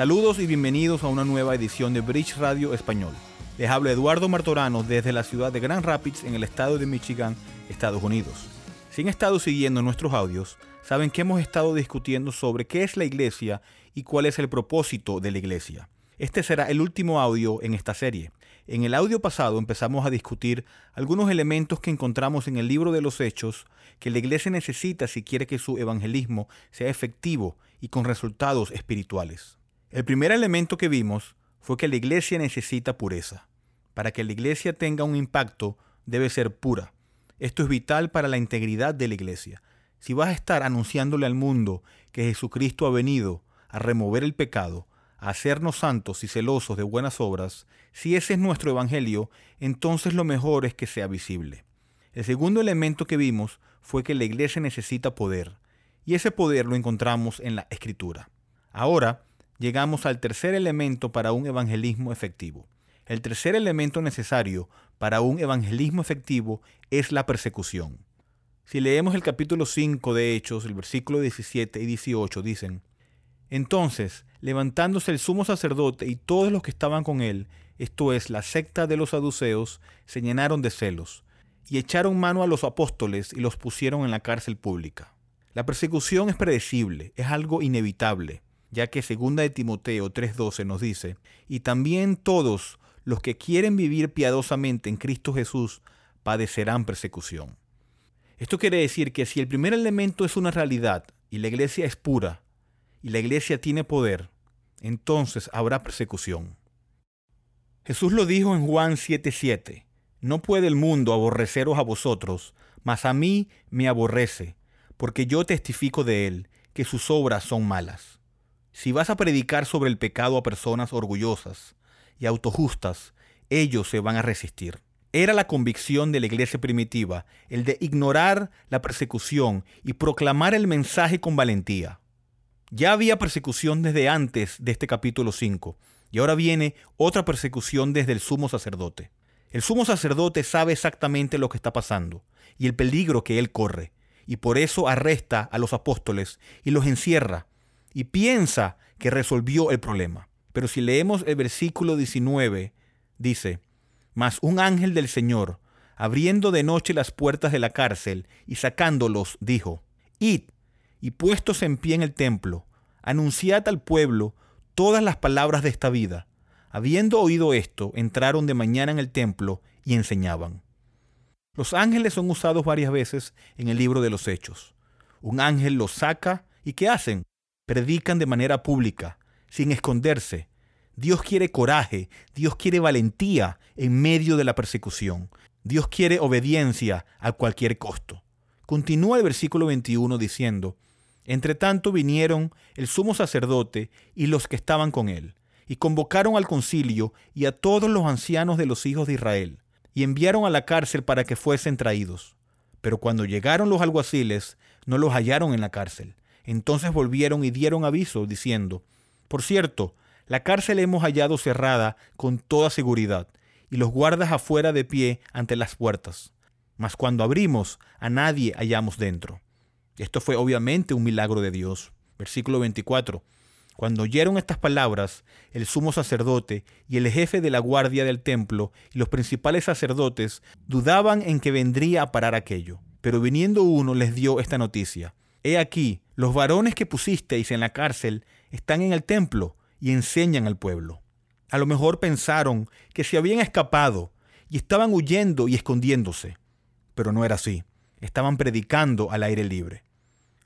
Saludos y bienvenidos a una nueva edición de Bridge Radio Español. Les habla Eduardo Martorano desde la ciudad de Grand Rapids en el estado de Michigan, Estados Unidos. Si han estado siguiendo nuestros audios, saben que hemos estado discutiendo sobre qué es la iglesia y cuál es el propósito de la iglesia. Este será el último audio en esta serie. En el audio pasado empezamos a discutir algunos elementos que encontramos en el libro de los Hechos que la iglesia necesita si quiere que su evangelismo sea efectivo y con resultados espirituales. El primer elemento que vimos fue que la iglesia necesita pureza. Para que la iglesia tenga un impacto, debe ser pura. Esto es vital para la integridad de la iglesia. Si vas a estar anunciándole al mundo que Jesucristo ha venido a remover el pecado, a hacernos santos y celosos de buenas obras, si ese es nuestro evangelio, entonces lo mejor es que sea visible. El segundo elemento que vimos fue que la iglesia necesita poder, y ese poder lo encontramos en la escritura. Ahora, llegamos al tercer elemento para un evangelismo efectivo. El tercer elemento necesario para un evangelismo efectivo es la persecución. Si leemos el capítulo 5 de Hechos, el versículo 17 y 18 dicen, Entonces, levantándose el sumo sacerdote y todos los que estaban con él, esto es, la secta de los saduceos, se llenaron de celos, y echaron mano a los apóstoles y los pusieron en la cárcel pública. La persecución es predecible, es algo inevitable ya que segunda de Timoteo 3:12 nos dice, y también todos los que quieren vivir piadosamente en Cristo Jesús padecerán persecución. Esto quiere decir que si el primer elemento es una realidad y la iglesia es pura y la iglesia tiene poder, entonces habrá persecución. Jesús lo dijo en Juan 7:7, no puede el mundo aborreceros a vosotros, mas a mí me aborrece, porque yo testifico de él que sus obras son malas. Si vas a predicar sobre el pecado a personas orgullosas y autojustas, ellos se van a resistir. Era la convicción de la iglesia primitiva el de ignorar la persecución y proclamar el mensaje con valentía. Ya había persecución desde antes de este capítulo 5 y ahora viene otra persecución desde el sumo sacerdote. El sumo sacerdote sabe exactamente lo que está pasando y el peligro que él corre, y por eso arresta a los apóstoles y los encierra y piensa que resolvió el problema. Pero si leemos el versículo 19, dice, Mas un ángel del Señor, abriendo de noche las puertas de la cárcel y sacándolos, dijo, Id, y puestos en pie en el templo, anunciad al pueblo todas las palabras de esta vida. Habiendo oído esto, entraron de mañana en el templo y enseñaban. Los ángeles son usados varias veces en el libro de los Hechos. Un ángel los saca y ¿qué hacen? Predican de manera pública, sin esconderse. Dios quiere coraje, Dios quiere valentía en medio de la persecución. Dios quiere obediencia a cualquier costo. Continúa el versículo 21 diciendo, Entre tanto vinieron el sumo sacerdote y los que estaban con él, y convocaron al concilio y a todos los ancianos de los hijos de Israel, y enviaron a la cárcel para que fuesen traídos. Pero cuando llegaron los alguaciles, no los hallaron en la cárcel, entonces volvieron y dieron aviso, diciendo, Por cierto, la cárcel hemos hallado cerrada con toda seguridad, y los guardas afuera de pie ante las puertas. Mas cuando abrimos, a nadie hallamos dentro. Esto fue obviamente un milagro de Dios. Versículo 24. Cuando oyeron estas palabras, el sumo sacerdote y el jefe de la guardia del templo y los principales sacerdotes dudaban en que vendría a parar aquello. Pero viniendo uno les dio esta noticia. He aquí, los varones que pusisteis en la cárcel están en el templo y enseñan al pueblo. A lo mejor pensaron que se habían escapado y estaban huyendo y escondiéndose, pero no era así. Estaban predicando al aire libre.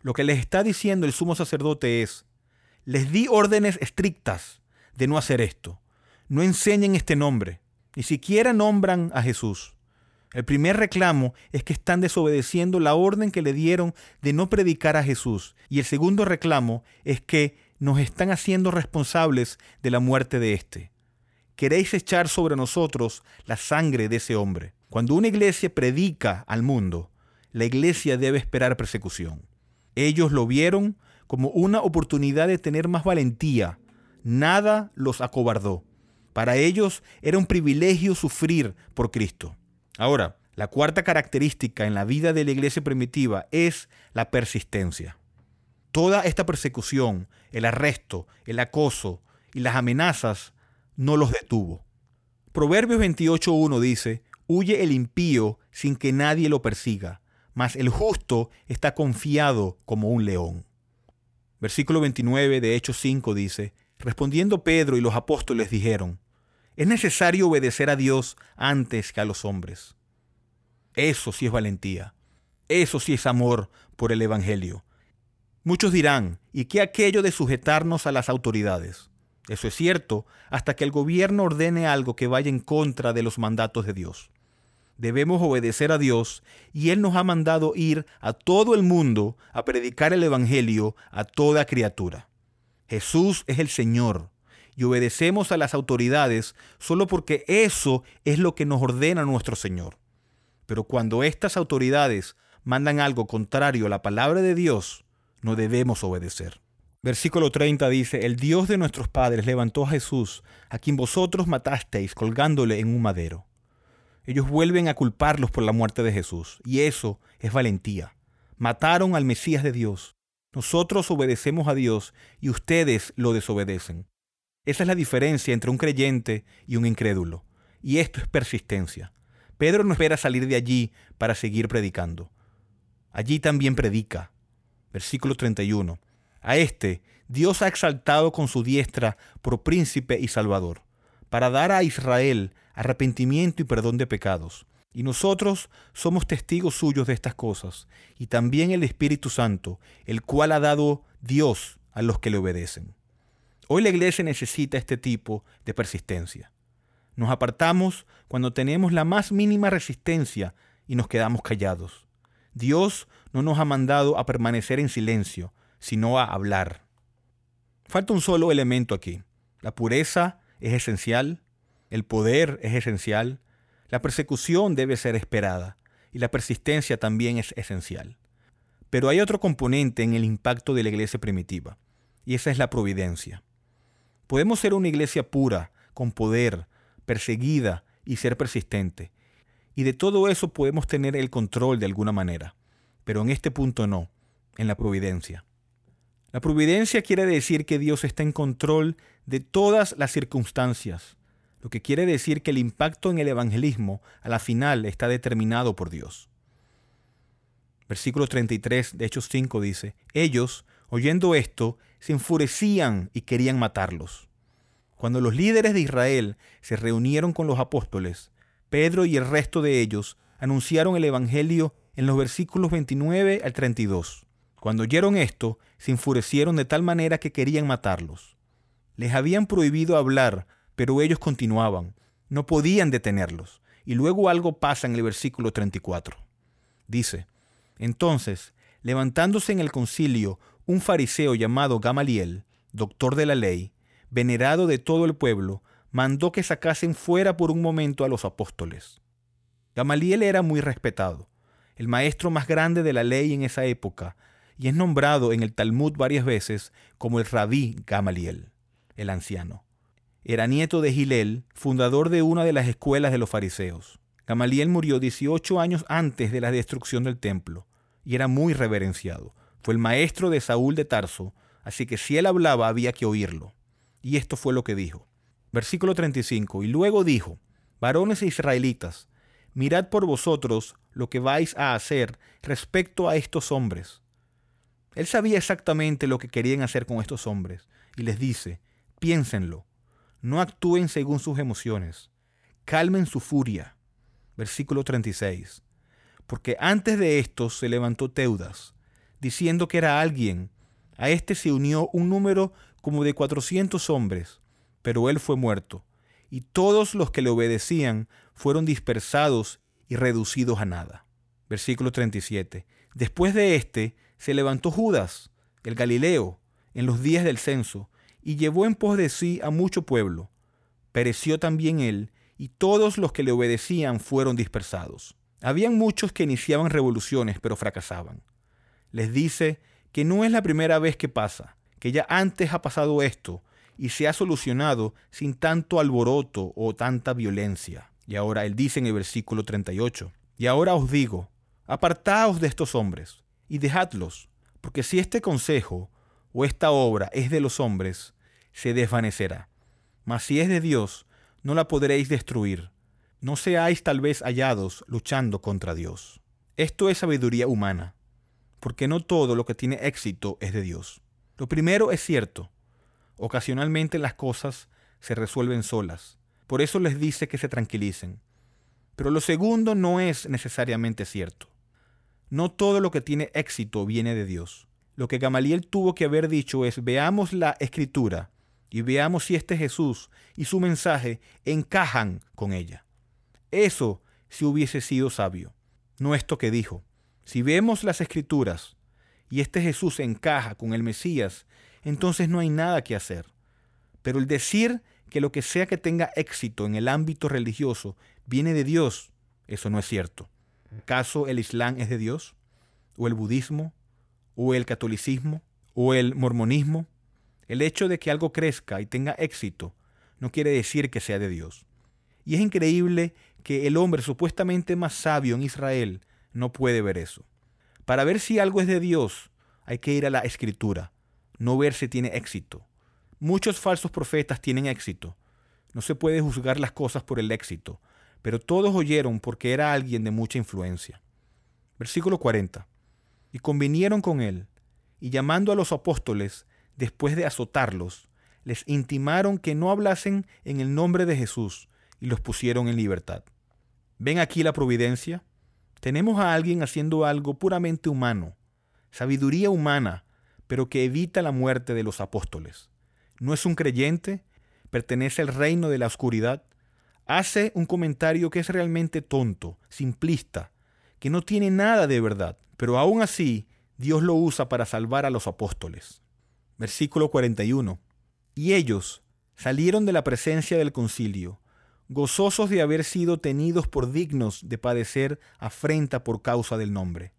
Lo que les está diciendo el sumo sacerdote es, les di órdenes estrictas de no hacer esto. No enseñen este nombre, ni siquiera nombran a Jesús. El primer reclamo es que están desobedeciendo la orden que le dieron de no predicar a Jesús. Y el segundo reclamo es que nos están haciendo responsables de la muerte de éste. Queréis echar sobre nosotros la sangre de ese hombre. Cuando una iglesia predica al mundo, la iglesia debe esperar persecución. Ellos lo vieron como una oportunidad de tener más valentía. Nada los acobardó. Para ellos era un privilegio sufrir por Cristo. Ahora, la cuarta característica en la vida de la iglesia primitiva es la persistencia. Toda esta persecución, el arresto, el acoso y las amenazas no los detuvo. Proverbios 28.1 dice, Huye el impío sin que nadie lo persiga, mas el justo está confiado como un león. Versículo 29 de Hechos 5 dice, Respondiendo Pedro y los apóstoles dijeron, es necesario obedecer a Dios antes que a los hombres. Eso sí es valentía. Eso sí es amor por el Evangelio. Muchos dirán, ¿y qué aquello de sujetarnos a las autoridades? Eso es cierto, hasta que el gobierno ordene algo que vaya en contra de los mandatos de Dios. Debemos obedecer a Dios y Él nos ha mandado ir a todo el mundo a predicar el Evangelio a toda criatura. Jesús es el Señor y obedecemos a las autoridades solo porque eso es lo que nos ordena nuestro Señor. Pero cuando estas autoridades mandan algo contrario a la palabra de Dios, no debemos obedecer. Versículo 30 dice, El Dios de nuestros padres levantó a Jesús, a quien vosotros matasteis colgándole en un madero. Ellos vuelven a culparlos por la muerte de Jesús, y eso es valentía. Mataron al Mesías de Dios. Nosotros obedecemos a Dios y ustedes lo desobedecen. Esa es la diferencia entre un creyente y un incrédulo. Y esto es persistencia. Pedro no espera salir de allí para seguir predicando. Allí también predica. Versículo 31. A este Dios ha exaltado con su diestra por príncipe y salvador, para dar a Israel arrepentimiento y perdón de pecados. Y nosotros somos testigos suyos de estas cosas, y también el Espíritu Santo, el cual ha dado Dios a los que le obedecen. Hoy la iglesia necesita este tipo de persistencia. Nos apartamos cuando tenemos la más mínima resistencia y nos quedamos callados. Dios no nos ha mandado a permanecer en silencio, sino a hablar. Falta un solo elemento aquí. La pureza es esencial, el poder es esencial, la persecución debe ser esperada y la persistencia también es esencial. Pero hay otro componente en el impacto de la iglesia primitiva, y esa es la providencia. Podemos ser una iglesia pura, con poder, perseguida y ser persistente. Y de todo eso podemos tener el control de alguna manera. Pero en este punto no, en la providencia. La providencia quiere decir que Dios está en control de todas las circunstancias, lo que quiere decir que el impacto en el evangelismo a la final está determinado por Dios. Versículo 33 de Hechos 5 dice, ellos, oyendo esto, se enfurecían y querían matarlos. Cuando los líderes de Israel se reunieron con los apóstoles, Pedro y el resto de ellos anunciaron el Evangelio en los versículos 29 al 32. Cuando oyeron esto, se enfurecieron de tal manera que querían matarlos. Les habían prohibido hablar, pero ellos continuaban. No podían detenerlos. Y luego algo pasa en el versículo 34. Dice, entonces, levantándose en el concilio un fariseo llamado Gamaliel, doctor de la ley, venerado de todo el pueblo, mandó que sacasen fuera por un momento a los apóstoles. Gamaliel era muy respetado, el maestro más grande de la ley en esa época, y es nombrado en el Talmud varias veces como el rabí Gamaliel, el anciano. Era nieto de Gilel, fundador de una de las escuelas de los fariseos. Gamaliel murió 18 años antes de la destrucción del templo y era muy reverenciado. Fue el maestro de Saúl de Tarso, así que si él hablaba había que oírlo. Y esto fue lo que dijo. Versículo 35. Y luego dijo, varones israelitas, mirad por vosotros lo que vais a hacer respecto a estos hombres. Él sabía exactamente lo que querían hacer con estos hombres, y les dice, piénsenlo, no actúen según sus emociones, calmen su furia. Versículo 36. Porque antes de esto se levantó Teudas, diciendo que era alguien. A este se unió un número como de cuatrocientos hombres, pero él fue muerto, y todos los que le obedecían fueron dispersados y reducidos a nada. Versículo 37. Después de éste se levantó Judas, el Galileo, en los días del censo, y llevó en pos de sí a mucho pueblo. Pereció también él, y todos los que le obedecían fueron dispersados. Habían muchos que iniciaban revoluciones, pero fracasaban. Les dice que no es la primera vez que pasa, que ya antes ha pasado esto y se ha solucionado sin tanto alboroto o tanta violencia. Y ahora él dice en el versículo 38, y ahora os digo, apartaos de estos hombres y dejadlos, porque si este consejo o esta obra es de los hombres, se desvanecerá. Mas si es de Dios, no la podréis destruir. No seáis tal vez hallados luchando contra Dios. Esto es sabiduría humana, porque no todo lo que tiene éxito es de Dios. Lo primero es cierto. Ocasionalmente las cosas se resuelven solas. Por eso les dice que se tranquilicen. Pero lo segundo no es necesariamente cierto. No todo lo que tiene éxito viene de Dios. Lo que Gamaliel tuvo que haber dicho es veamos la escritura y veamos si este Jesús y su mensaje encajan con ella. Eso si hubiese sido sabio. No esto que dijo. Si vemos las escrituras y este Jesús encaja con el Mesías, entonces no hay nada que hacer. Pero el decir que lo que sea que tenga éxito en el ámbito religioso viene de Dios, eso no es cierto. ¿Acaso el Islam es de Dios? ¿O el budismo? ¿O el catolicismo? ¿O el mormonismo? El hecho de que algo crezca y tenga éxito no quiere decir que sea de Dios. Y es increíble que el hombre supuestamente más sabio en Israel no puede ver eso. Para ver si algo es de Dios, hay que ir a la escritura, no ver si tiene éxito. Muchos falsos profetas tienen éxito. No se puede juzgar las cosas por el éxito, pero todos oyeron porque era alguien de mucha influencia. Versículo 40. Y convinieron con él, y llamando a los apóstoles, después de azotarlos, les intimaron que no hablasen en el nombre de Jesús, y los pusieron en libertad. ¿Ven aquí la providencia? Tenemos a alguien haciendo algo puramente humano, sabiduría humana, pero que evita la muerte de los apóstoles. No es un creyente, pertenece al reino de la oscuridad, hace un comentario que es realmente tonto, simplista, que no tiene nada de verdad, pero aún así Dios lo usa para salvar a los apóstoles. Versículo 41. Y ellos salieron de la presencia del concilio, gozosos de haber sido tenidos por dignos de padecer afrenta por causa del nombre.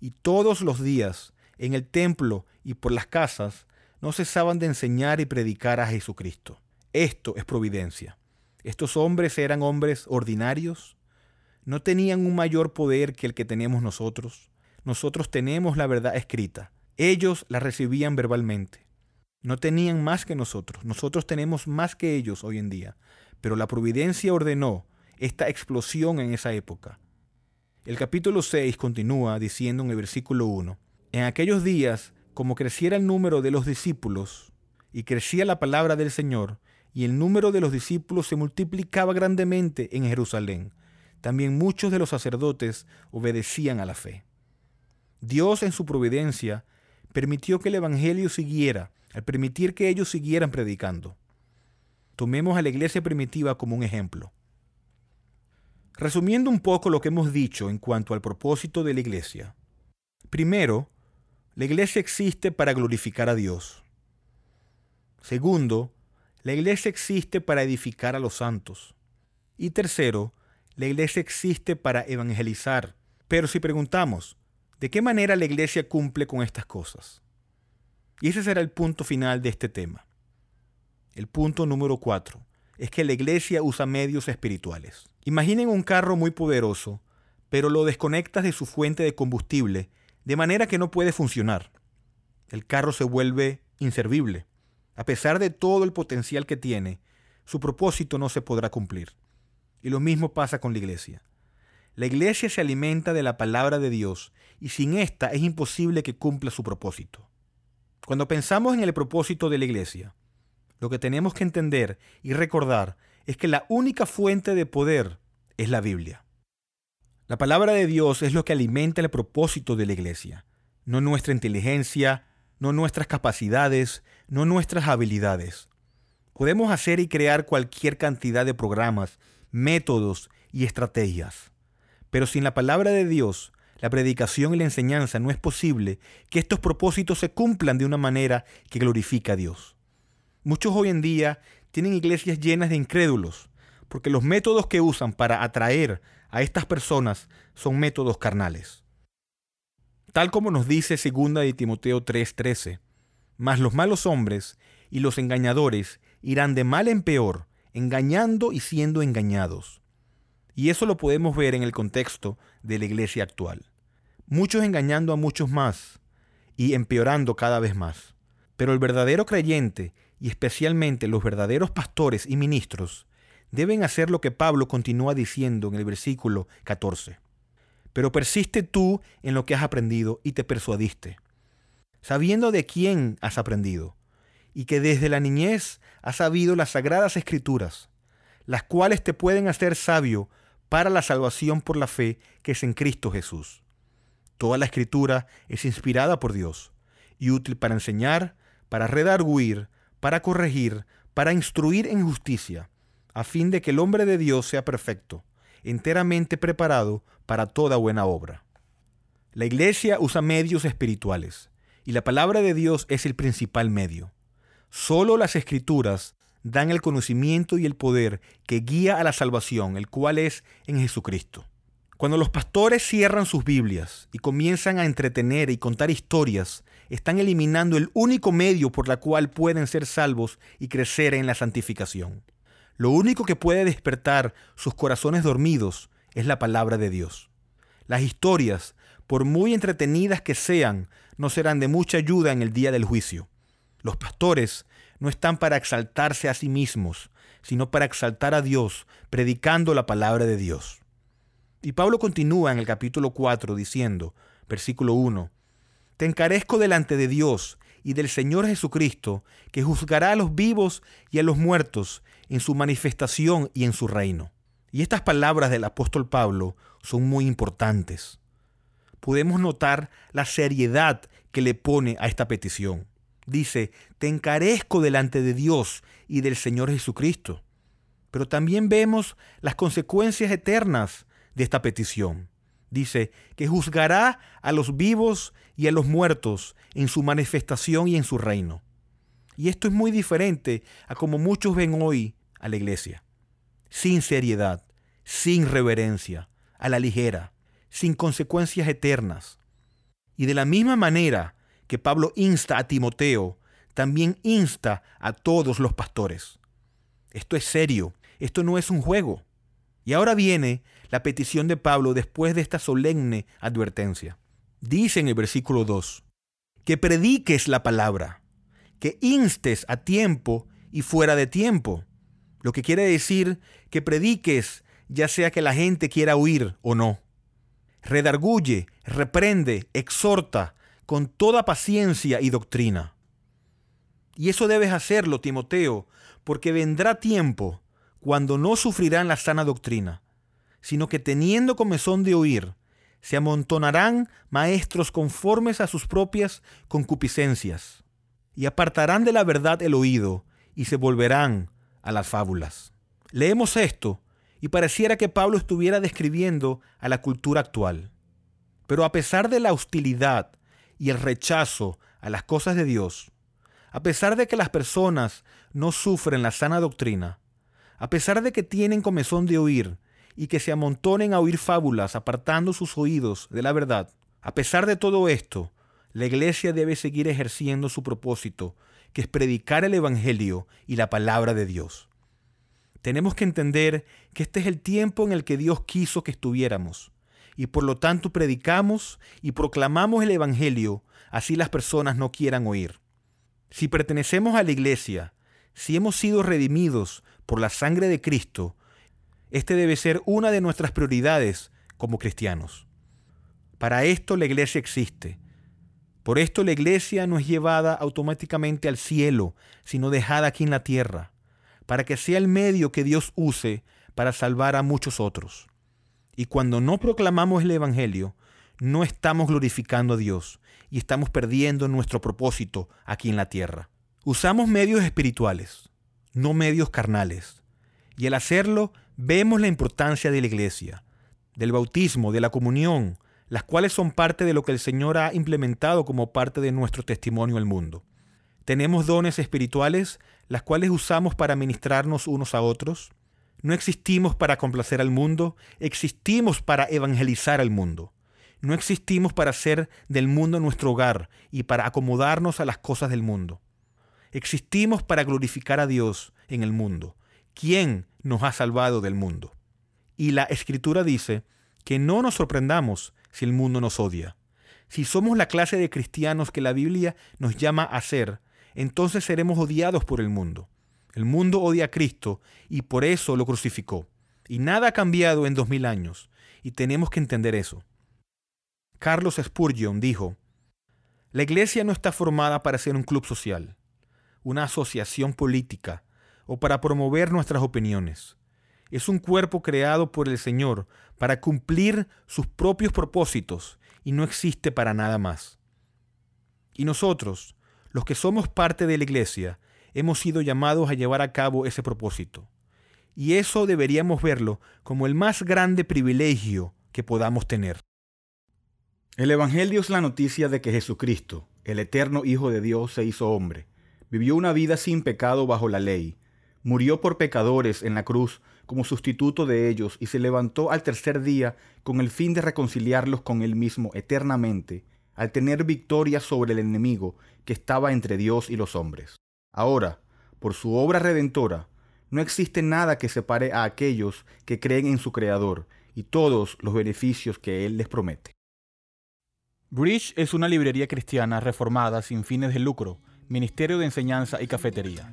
Y todos los días, en el templo y por las casas, no cesaban de enseñar y predicar a Jesucristo. Esto es providencia. Estos hombres eran hombres ordinarios, no tenían un mayor poder que el que tenemos nosotros. Nosotros tenemos la verdad escrita. Ellos la recibían verbalmente. No tenían más que nosotros. Nosotros tenemos más que ellos hoy en día. Pero la providencia ordenó esta explosión en esa época. El capítulo 6 continúa diciendo en el versículo 1, En aquellos días, como creciera el número de los discípulos y crecía la palabra del Señor, y el número de los discípulos se multiplicaba grandemente en Jerusalén, también muchos de los sacerdotes obedecían a la fe. Dios en su providencia permitió que el Evangelio siguiera, al permitir que ellos siguieran predicando. Tomemos a la iglesia primitiva como un ejemplo. Resumiendo un poco lo que hemos dicho en cuanto al propósito de la iglesia. Primero, la iglesia existe para glorificar a Dios. Segundo, la iglesia existe para edificar a los santos. Y tercero, la iglesia existe para evangelizar. Pero si preguntamos, ¿de qué manera la iglesia cumple con estas cosas? Y ese será el punto final de este tema. El punto número cuatro es que la iglesia usa medios espirituales. Imaginen un carro muy poderoso, pero lo desconectas de su fuente de combustible, de manera que no puede funcionar. El carro se vuelve inservible. A pesar de todo el potencial que tiene, su propósito no se podrá cumplir. Y lo mismo pasa con la iglesia. La iglesia se alimenta de la palabra de Dios y sin esta es imposible que cumpla su propósito. Cuando pensamos en el propósito de la iglesia, lo que tenemos que entender y recordar es que la única fuente de poder es la Biblia. La palabra de Dios es lo que alimenta el propósito de la iglesia, no nuestra inteligencia, no nuestras capacidades, no nuestras habilidades. Podemos hacer y crear cualquier cantidad de programas, métodos y estrategias, pero sin la palabra de Dios, la predicación y la enseñanza, no es posible que estos propósitos se cumplan de una manera que glorifica a Dios. Muchos hoy en día tienen iglesias llenas de incrédulos, porque los métodos que usan para atraer a estas personas son métodos carnales. Tal como nos dice 2 de Timoteo 3:13, mas los malos hombres y los engañadores irán de mal en peor, engañando y siendo engañados. Y eso lo podemos ver en el contexto de la iglesia actual. Muchos engañando a muchos más y empeorando cada vez más. Pero el verdadero creyente, y especialmente los verdaderos pastores y ministros, deben hacer lo que Pablo continúa diciendo en el versículo 14. Pero persiste tú en lo que has aprendido y te persuadiste, sabiendo de quién has aprendido, y que desde la niñez has sabido las sagradas escrituras, las cuales te pueden hacer sabio para la salvación por la fe que es en Cristo Jesús. Toda la escritura es inspirada por Dios y útil para enseñar, para redarguir, para corregir, para instruir en justicia, a fin de que el hombre de Dios sea perfecto, enteramente preparado para toda buena obra. La iglesia usa medios espirituales, y la palabra de Dios es el principal medio. Solo las escrituras dan el conocimiento y el poder que guía a la salvación, el cual es en Jesucristo. Cuando los pastores cierran sus Biblias y comienzan a entretener y contar historias, están eliminando el único medio por la cual pueden ser salvos y crecer en la santificación. Lo único que puede despertar sus corazones dormidos es la palabra de Dios. Las historias, por muy entretenidas que sean, no serán de mucha ayuda en el día del juicio. Los pastores no están para exaltarse a sí mismos, sino para exaltar a Dios, predicando la palabra de Dios. Y Pablo continúa en el capítulo 4 diciendo, versículo 1, Te encarezco delante de Dios y del Señor Jesucristo, que juzgará a los vivos y a los muertos en su manifestación y en su reino. Y estas palabras del apóstol Pablo son muy importantes. Podemos notar la seriedad que le pone a esta petición. Dice, te encarezco delante de Dios y del Señor Jesucristo. Pero también vemos las consecuencias eternas de esta petición. Dice que juzgará a los vivos y a los muertos en su manifestación y en su reino. Y esto es muy diferente a como muchos ven hoy a la iglesia. Sin seriedad, sin reverencia, a la ligera, sin consecuencias eternas. Y de la misma manera que Pablo insta a Timoteo, también insta a todos los pastores. Esto es serio, esto no es un juego. Y ahora viene la petición de Pablo después de esta solemne advertencia. Dice en el versículo 2, que prediques la palabra, que instes a tiempo y fuera de tiempo. Lo que quiere decir que prediques ya sea que la gente quiera oír o no. Redarguye, reprende, exhorta con toda paciencia y doctrina. Y eso debes hacerlo, Timoteo, porque vendrá tiempo cuando no sufrirán la sana doctrina, sino que teniendo comezón de oír, se amontonarán maestros conformes a sus propias concupiscencias, y apartarán de la verdad el oído, y se volverán a las fábulas. Leemos esto, y pareciera que Pablo estuviera describiendo a la cultura actual. Pero a pesar de la hostilidad y el rechazo a las cosas de Dios, a pesar de que las personas no sufren la sana doctrina, a pesar de que tienen comezón de oír y que se amontonen a oír fábulas apartando sus oídos de la verdad, a pesar de todo esto, la iglesia debe seguir ejerciendo su propósito, que es predicar el Evangelio y la palabra de Dios. Tenemos que entender que este es el tiempo en el que Dios quiso que estuviéramos, y por lo tanto predicamos y proclamamos el Evangelio, así las personas no quieran oír. Si pertenecemos a la iglesia, si hemos sido redimidos por la sangre de Cristo, este debe ser una de nuestras prioridades como cristianos. Para esto la iglesia existe. Por esto la iglesia no es llevada automáticamente al cielo, sino dejada aquí en la tierra, para que sea el medio que Dios use para salvar a muchos otros. Y cuando no proclamamos el Evangelio, no estamos glorificando a Dios y estamos perdiendo nuestro propósito aquí en la tierra. Usamos medios espirituales, no medios carnales. Y al hacerlo, vemos la importancia de la iglesia, del bautismo, de la comunión, las cuales son parte de lo que el Señor ha implementado como parte de nuestro testimonio al mundo. Tenemos dones espirituales, las cuales usamos para ministrarnos unos a otros. No existimos para complacer al mundo, existimos para evangelizar al mundo. No existimos para hacer del mundo nuestro hogar y para acomodarnos a las cosas del mundo. Existimos para glorificar a Dios en el mundo, quien nos ha salvado del mundo. Y la escritura dice que no nos sorprendamos si el mundo nos odia. Si somos la clase de cristianos que la Biblia nos llama a ser, entonces seremos odiados por el mundo. El mundo odia a Cristo y por eso lo crucificó. Y nada ha cambiado en dos mil años, y tenemos que entender eso. Carlos Spurgeon dijo, La iglesia no está formada para ser un club social, una asociación política o para promover nuestras opiniones. Es un cuerpo creado por el Señor para cumplir sus propios propósitos y no existe para nada más. Y nosotros, los que somos parte de la iglesia, hemos sido llamados a llevar a cabo ese propósito. Y eso deberíamos verlo como el más grande privilegio que podamos tener. El Evangelio es la noticia de que Jesucristo, el eterno Hijo de Dios, se hizo hombre, vivió una vida sin pecado bajo la ley, murió por pecadores en la cruz como sustituto de ellos y se levantó al tercer día con el fin de reconciliarlos con él mismo eternamente, al tener victoria sobre el enemigo que estaba entre Dios y los hombres. Ahora, por su obra redentora, no existe nada que separe a aquellos que creen en su Creador y todos los beneficios que Él les promete. Bridge es una librería cristiana reformada sin fines de lucro, ministerio de enseñanza y cafetería.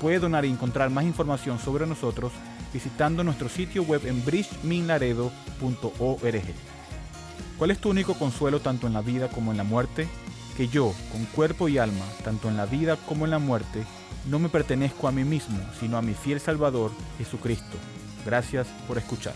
Puede donar y encontrar más información sobre nosotros visitando nuestro sitio web en bridgeminlaredo.org. ¿Cuál es tu único consuelo tanto en la vida como en la muerte? Que yo, con cuerpo y alma, tanto en la vida como en la muerte, no me pertenezco a mí mismo, sino a mi fiel Salvador, Jesucristo. Gracias por escuchar.